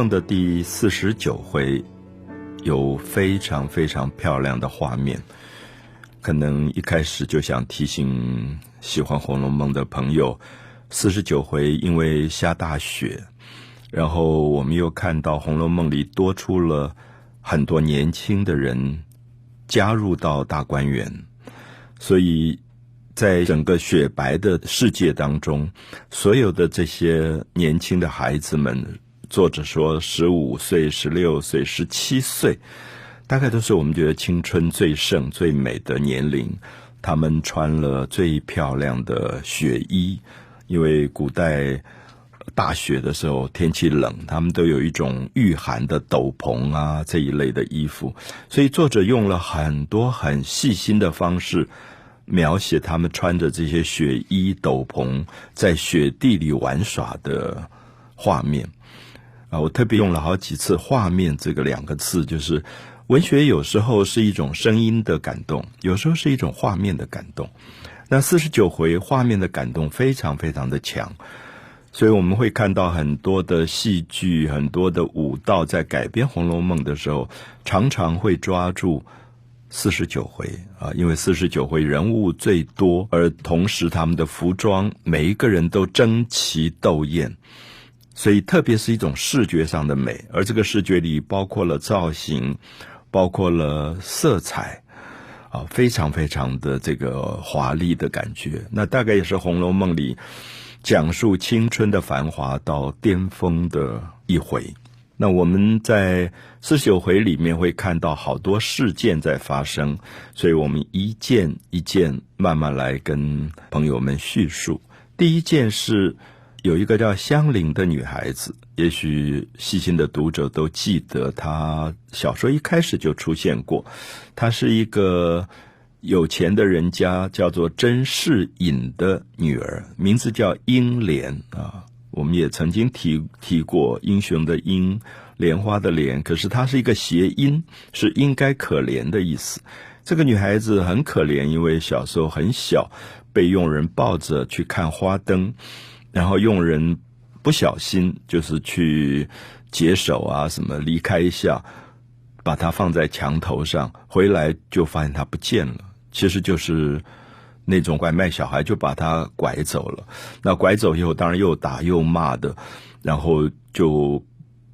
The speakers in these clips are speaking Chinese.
《梦》的第四十九回有非常非常漂亮的画面，可能一开始就想提醒喜欢《红楼梦》的朋友，四十九回因为下大雪，然后我们又看到《红楼梦》里多出了很多年轻的人加入到大观园，所以。在整个雪白的世界当中，所有的这些年轻的孩子们，作者说十五岁、十六岁、十七岁，大概都是我们觉得青春最盛、最美的年龄。他们穿了最漂亮的雪衣，因为古代大雪的时候天气冷，他们都有一种御寒的斗篷啊这一类的衣服。所以作者用了很多很细心的方式。描写他们穿着这些雪衣斗篷在雪地里玩耍的画面啊！我特别用了好几次“画面”这个两个字，就是文学有时候是一种声音的感动，有时候是一种画面的感动。那四十九回画面的感动非常非常的强，所以我们会看到很多的戏剧、很多的舞蹈在改编《红楼梦》的时候，常常会抓住。四十九回啊，因为四十九回人物最多，而同时他们的服装每一个人都争奇斗艳，所以特别是一种视觉上的美，而这个视觉里包括了造型，包括了色彩，啊，非常非常的这个华丽的感觉。那大概也是《红楼梦》里讲述青春的繁华到巅峰的一回。那我们在四十九回里面会看到好多事件在发生，所以我们一件一件慢慢来跟朋友们叙述。第一件事有一个叫香菱的女孩子，也许细心的读者都记得，她小说一开始就出现过。她是一个有钱的人家，叫做甄士隐的女儿，名字叫英莲啊。我们也曾经提提过英雄的英，莲花的莲，可是它是一个谐音，是应该可怜的意思。这个女孩子很可怜，因为小时候很小，被佣人抱着去看花灯，然后佣人不小心就是去解手啊什么，离开一下，把它放在墙头上，回来就发现她不见了，其实就是。那种拐卖小孩就把他拐走了，那拐走以后当然又打又骂的，然后就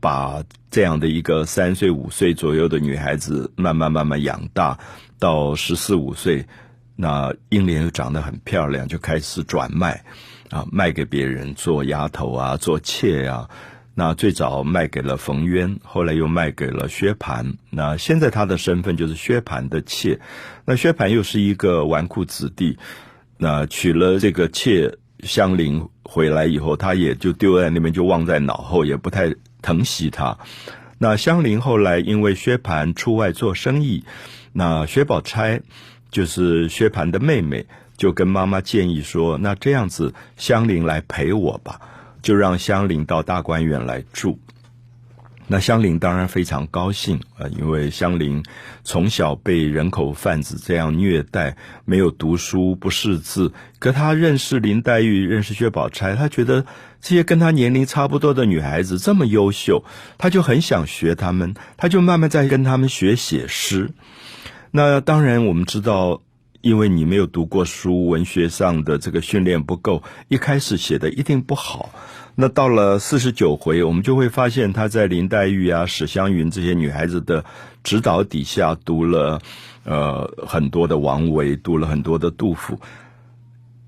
把这样的一个三岁五岁左右的女孩子慢慢慢慢养大，到十四五岁，那英莲又长得很漂亮，就开始转卖，啊，卖给别人做丫头啊，做妾呀。那最早卖给了冯渊，后来又卖给了薛蟠。那现在他的身份就是薛蟠的妾。那薛蟠又是一个纨绔子弟，那娶了这个妾香菱回来以后，他也就丢在那边，就忘在脑后，也不太疼惜她。那香菱后来因为薛蟠出外做生意，那薛宝钗就是薛蟠的妹妹，就跟妈妈建议说：“那这样子，香菱来陪我吧。”就让香菱到大观园来住，那香菱当然非常高兴啊，因为香菱从小被人口贩子这样虐待，没有读书，不识字。可她认识林黛玉，认识薛宝钗，她觉得这些跟她年龄差不多的女孩子这么优秀，她就很想学她们，她就慢慢在跟她们学写诗。那当然，我们知道。因为你没有读过书，文学上的这个训练不够，一开始写的一定不好。那到了四十九回，我们就会发现他在林黛玉啊、史湘云这些女孩子的指导底下，读了呃很多的王维，读了很多的杜甫。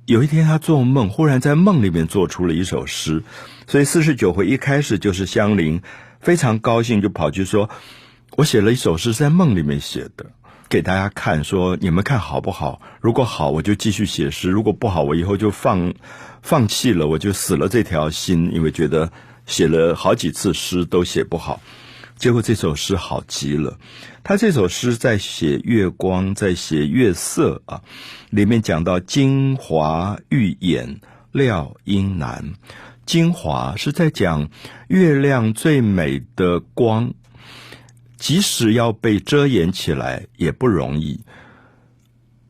有一天他做梦，忽然在梦里面做出了一首诗，所以四十九回一开始就是香菱非常高兴，就跑去说：“我写了一首诗，在梦里面写的。”给大家看，说你们看好不好？如果好，我就继续写诗；如果不好，我以后就放放弃了，我就死了这条心，因为觉得写了好几次诗都写不好。结果这首诗好极了，他这首诗在写月光，在写月色啊，里面讲到精华玉眼料阴难，精华是在讲月亮最美的光。即使要被遮掩起来也不容易。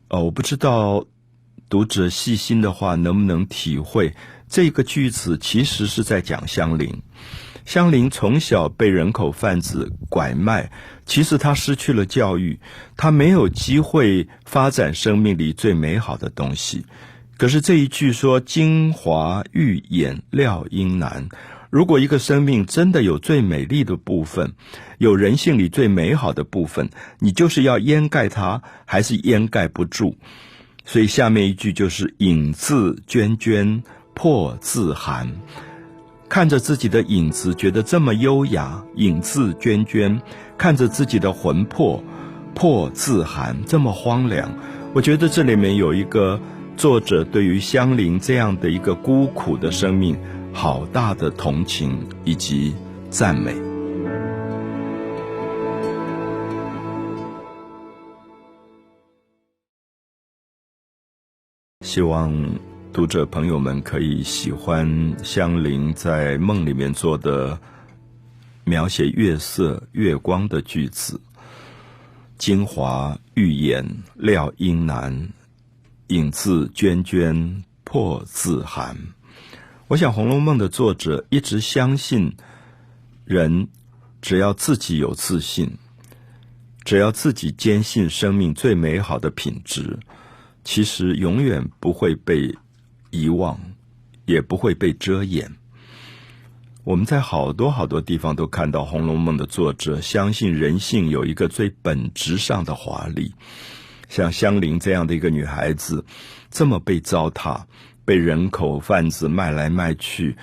哦，我不知道读者细心的话，能不能体会这个句子其实是在讲香菱。香菱从小被人口贩子拐卖，其实她失去了教育，她没有机会发展生命里最美好的东西。可是这一句说“精华欲掩料应难”，如果一个生命真的有最美丽的部分，有人性里最美好的部分，你就是要掩盖它，还是掩盖不住。所以下面一句就是“影自涓涓，破自寒”。看着自己的影子，觉得这么优雅；影自涓涓，看着自己的魂魄，破自寒，这么荒凉。我觉得这里面有一个作者对于香菱这样的一个孤苦的生命，好大的同情以及赞美。希望。读者朋友们可以喜欢香菱在梦里面做的描写月色、月光的句子。精华欲掩料应难，影自娟娟破自寒。我想《红楼梦》的作者一直相信，人只要自己有自信，只要自己坚信生命最美好的品质，其实永远不会被。遗忘，也不会被遮掩。我们在好多好多地方都看到《红楼梦》的作者相信人性有一个最本质上的华丽。像香菱这样的一个女孩子，这么被糟蹋，被人口贩子卖来卖去，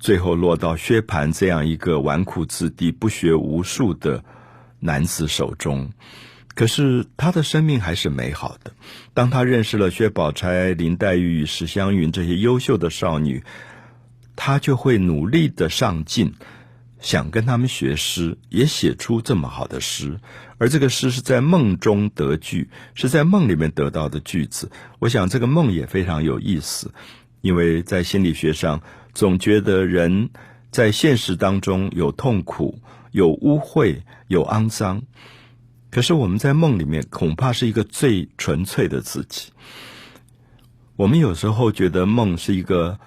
最后落到薛蟠这样一个纨绔子弟、不学无术的男子手中。可是他的生命还是美好的。当他认识了薛宝钗、林黛玉、史湘云这些优秀的少女，他就会努力的上进，想跟他们学诗，也写出这么好的诗。而这个诗是在梦中得句，是在梦里面得到的句子。我想这个梦也非常有意思，因为在心理学上，总觉得人在现实当中有痛苦、有污秽、有肮脏。可是我们在梦里面，恐怕是一个最纯粹的自己。我们有时候觉得梦是一个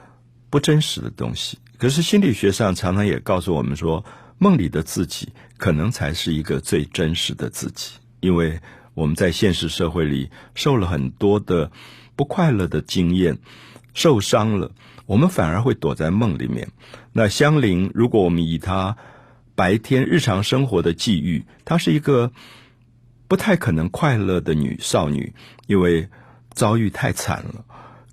不真实的东西，可是心理学上常常也告诉我们说，梦里的自己可能才是一个最真实的自己。因为我们在现实社会里受了很多的不快乐的经验，受伤了，我们反而会躲在梦里面。那香菱，如果我们以她白天日常生活的际遇，她是一个。不太可能快乐的女少女，因为遭遇太惨了。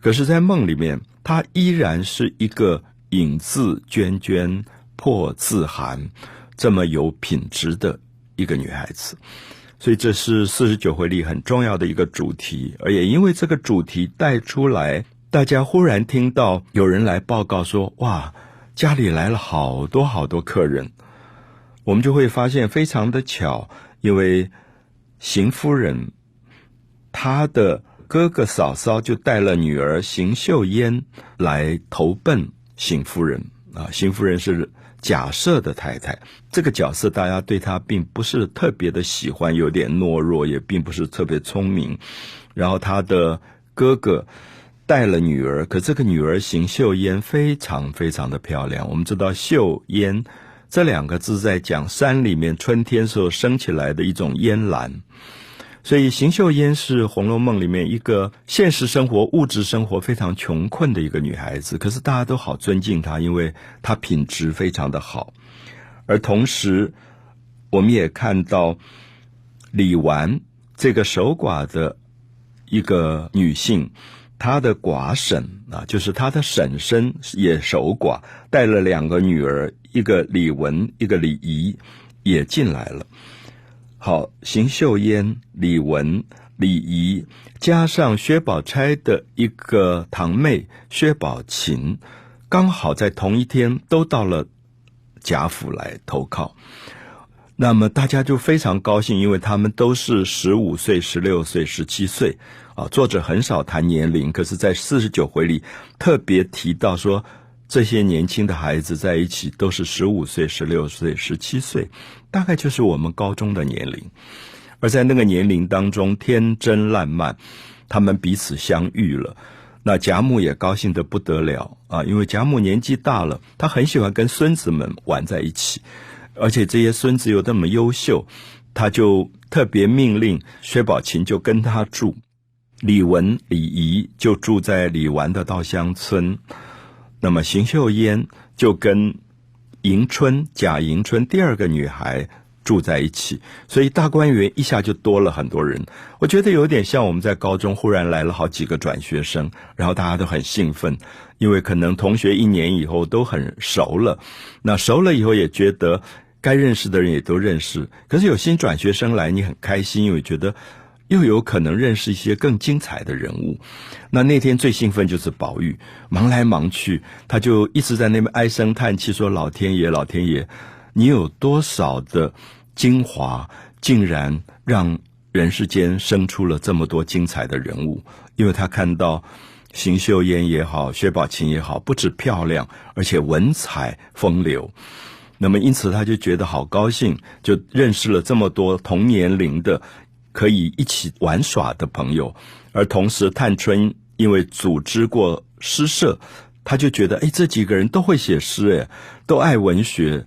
可是，在梦里面，她依然是一个影自娟娟破自寒，这么有品质的一个女孩子。所以，这是四十九回里很重要的一个主题。而也因为这个主题带出来，大家忽然听到有人来报告说：“哇，家里来了好多好多客人。”我们就会发现非常的巧，因为。邢夫人，她的哥哥嫂嫂就带了女儿邢秀烟来投奔邢夫人啊。邢夫人是贾赦的太太，这个角色大家对她并不是特别的喜欢，有点懦弱，也并不是特别聪明。然后他的哥哥带了女儿，可这个女儿邢岫烟非常非常的漂亮。我们知道岫烟。这两个字在讲山里面春天时候升起来的一种烟岚，所以邢岫烟是《红楼梦》里面一个现实生活、物质生活非常穷困的一个女孩子，可是大家都好尊敬她，因为她品质非常的好。而同时，我们也看到李纨这个守寡的一个女性。她的寡婶啊，就是她的婶婶也守寡，带了两个女儿，一个李文，一个李仪，也进来了。好，邢岫烟、李文、李仪，加上薛宝钗的一个堂妹薛宝琴，刚好在同一天都到了贾府来投靠。那么大家就非常高兴，因为他们都是十五岁、十六岁、十七岁。啊，作者很少谈年龄，可是，在四十九回里特别提到说，这些年轻的孩子在一起都是十五岁、十六岁、十七岁，大概就是我们高中的年龄。而在那个年龄当中，天真烂漫，他们彼此相遇了。那贾母也高兴的不得了啊，因为贾母年纪大了，她很喜欢跟孙子们玩在一起，而且这些孙子又那么优秀，她就特别命令薛宝琴就跟他住，李文、李仪就住在李纨的稻香村，那么邢岫烟就跟迎春贾迎春第二个女孩。住在一起，所以大观园一下就多了很多人。我觉得有点像我们在高中忽然来了好几个转学生，然后大家都很兴奋，因为可能同学一年以后都很熟了。那熟了以后也觉得该认识的人也都认识。可是有新转学生来，你很开心，因为觉得又有可能认识一些更精彩的人物。那那天最兴奋就是宝玉，忙来忙去，他就一直在那边唉声叹气，说：“老天爷，老天爷，你有多少的？”精华竟然让人世间生出了这么多精彩的人物，因为他看到邢岫烟也好，薛宝琴也好，不止漂亮，而且文采风流。那么因此他就觉得好高兴，就认识了这么多同年龄的可以一起玩耍的朋友。而同时，探春因为组织过诗社，他就觉得，哎，这几个人都会写诗，哎，都爱文学。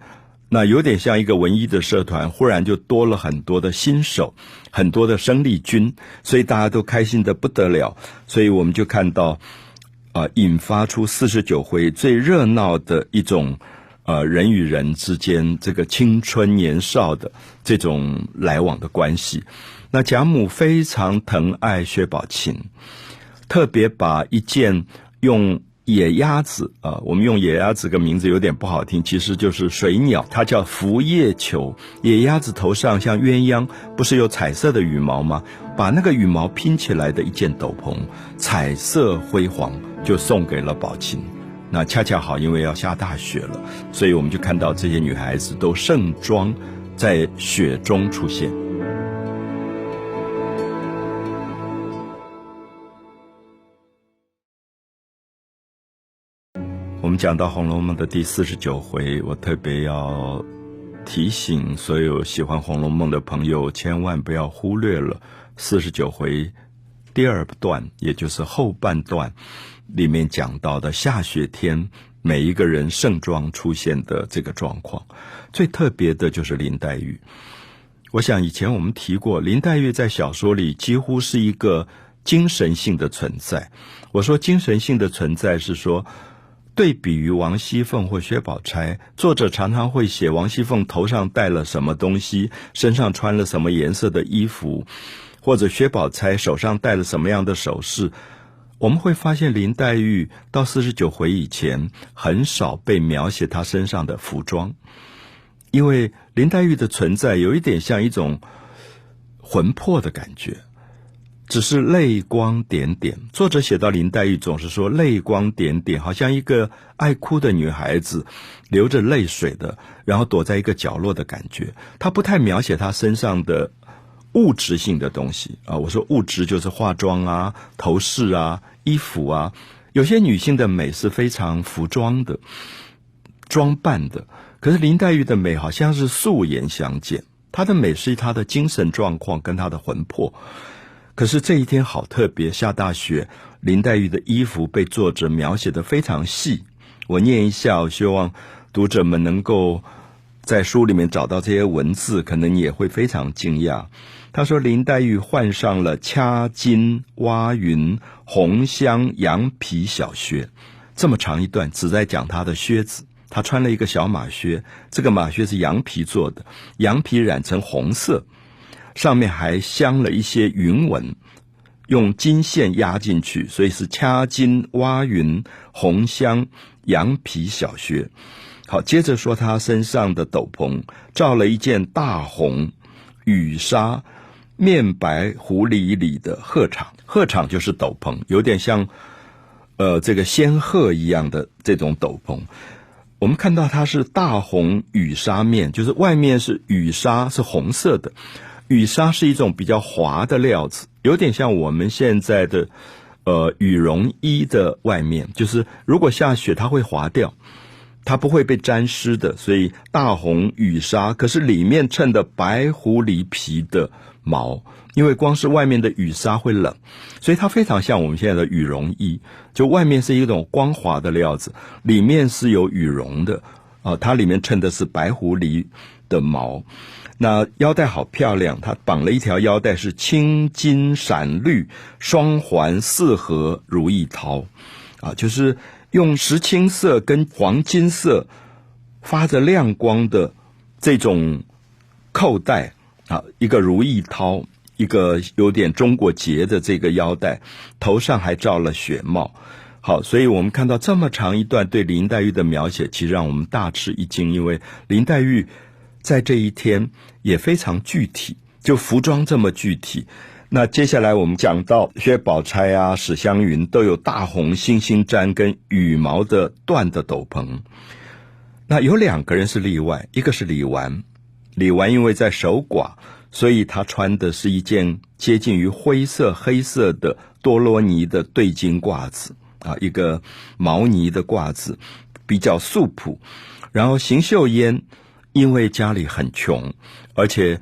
那有点像一个文艺的社团，忽然就多了很多的新手，很多的生力军，所以大家都开心的不得了。所以我们就看到，啊，引发出四十九回最热闹的一种，呃，人与人之间这个青春年少的这种来往的关系。那贾母非常疼爱薛宝琴，特别把一件用。野鸭子啊，我们用野鸭子个名字有点不好听，其实就是水鸟，它叫浮叶球。野鸭子头上像鸳鸯，不是有彩色的羽毛吗？把那个羽毛拼起来的一件斗篷，彩色辉煌，就送给了宝琴。那恰恰好，因为要下大雪了，所以我们就看到这些女孩子都盛装在雪中出现。讲到《红楼梦》的第四十九回，我特别要提醒所有喜欢《红楼梦》的朋友，千万不要忽略了四十九回第二段，也就是后半段里面讲到的下雪天，每一个人盛装出现的这个状况。最特别的就是林黛玉。我想以前我们提过，林黛玉在小说里几乎是一个精神性的存在。我说精神性的存在是说。对比于王熙凤或薛宝钗，作者常常会写王熙凤头上戴了什么东西，身上穿了什么颜色的衣服，或者薛宝钗手上戴了什么样的首饰。我们会发现林黛玉到四十九回以前，很少被描写她身上的服装，因为林黛玉的存在有一点像一种魂魄的感觉。只是泪光点点。作者写到林黛玉，总是说泪光点点，好像一个爱哭的女孩子，流着泪水的，然后躲在一个角落的感觉。她不太描写她身上的物质性的东西啊。我说物质就是化妆啊、头饰啊、衣服啊。有些女性的美是非常服装的、装扮的，可是林黛玉的美好像是素颜相见。她的美是她的精神状况跟她的魂魄。可是这一天好特别，下大雪，林黛玉的衣服被作者描写的非常细。我念一下，我希望读者们能够在书里面找到这些文字，可能你也会非常惊讶。他说：“林黛玉换上了掐金挖云红香羊皮小靴，这么长一段只在讲她的靴子。她穿了一个小马靴，这个马靴是羊皮做的，羊皮染成红色。”上面还镶了一些云纹，用金线压进去，所以是掐金挖云红镶羊皮小靴。好，接着说他身上的斗篷，罩了一件大红羽纱面白狐狸里的鹤氅，鹤氅就是斗篷，有点像呃这个仙鹤一样的这种斗篷。我们看到它是大红羽纱面，就是外面是羽纱是红色的。羽纱是一种比较滑的料子，有点像我们现在的呃羽绒衣的外面，就是如果下雪它会滑掉，它不会被沾湿的。所以大红羽纱，可是里面衬的白狐狸皮的毛，因为光是外面的雨纱会冷，所以它非常像我们现在的羽绒衣，就外面是一种光滑的料子，里面是有羽绒的，啊，它里面衬的是白狐狸的毛。那腰带好漂亮，它绑了一条腰带是青金闪绿双环四合如意绦，啊，就是用石青色跟黄金色发着亮光的这种扣带啊，一个如意绦，一个有点中国结的这个腰带，头上还罩了雪帽。好，所以我们看到这么长一段对林黛玉的描写，其实让我们大吃一惊，因为林黛玉。在这一天也非常具体，就服装这么具体。那接下来我们讲到薛宝钗啊、史湘云都有大红星星毡跟羽毛的缎的斗篷。那有两个人是例外，一个是李纨。李纨因为在守寡，所以她穿的是一件接近于灰色、黑色的多罗尼的对襟褂子啊，一个毛呢的褂子，比较素朴。然后邢岫烟。因为家里很穷，而且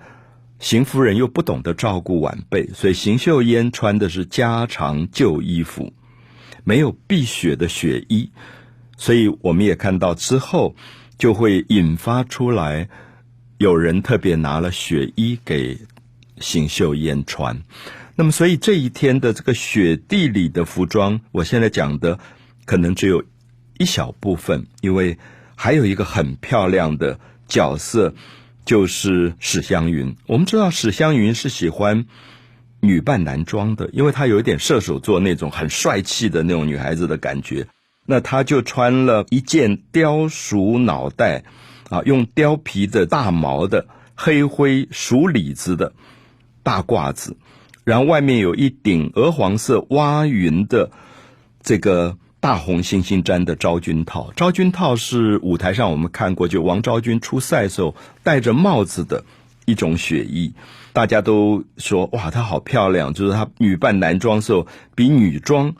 邢夫人又不懂得照顾晚辈，所以邢岫烟穿的是家常旧衣服，没有避雪的雪衣。所以我们也看到之后就会引发出来，有人特别拿了雪衣给邢岫烟穿。那么，所以这一天的这个雪地里的服装，我现在讲的可能只有一小部分，因为还有一个很漂亮的。角色就是史湘云。我们知道史湘云是喜欢女扮男装的，因为她有一点射手座那种很帅气的那种女孩子的感觉。那她就穿了一件雕鼠脑袋啊，用貂皮的大毛的黑灰鼠里子的大褂子，然后外面有一顶鹅黄色蛙云的这个。大红星星毡的昭君套，昭君套是舞台上我们看过，就王昭君出赛时候戴着帽子的一种雪衣，大家都说哇，她好漂亮，就是她女扮男装时候比女装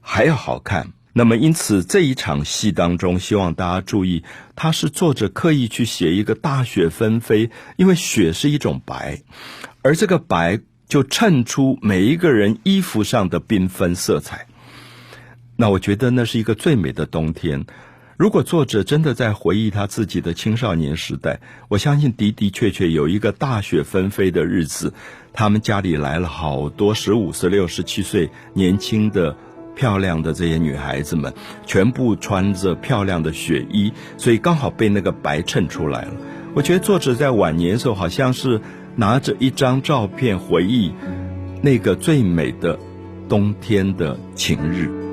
还要好看。那么因此这一场戏当中，希望大家注意，他是作者刻意去写一个大雪纷飞，因为雪是一种白，而这个白就衬出每一个人衣服上的缤纷色彩。那我觉得那是一个最美的冬天。如果作者真的在回忆他自己的青少年时代，我相信的的确确有一个大雪纷飞的日子，他们家里来了好多十五、十六、十七岁年轻的、漂亮的这些女孩子们，全部穿着漂亮的雪衣，所以刚好被那个白衬出来了。我觉得作者在晚年的时候，好像是拿着一张照片回忆那个最美的冬天的晴日。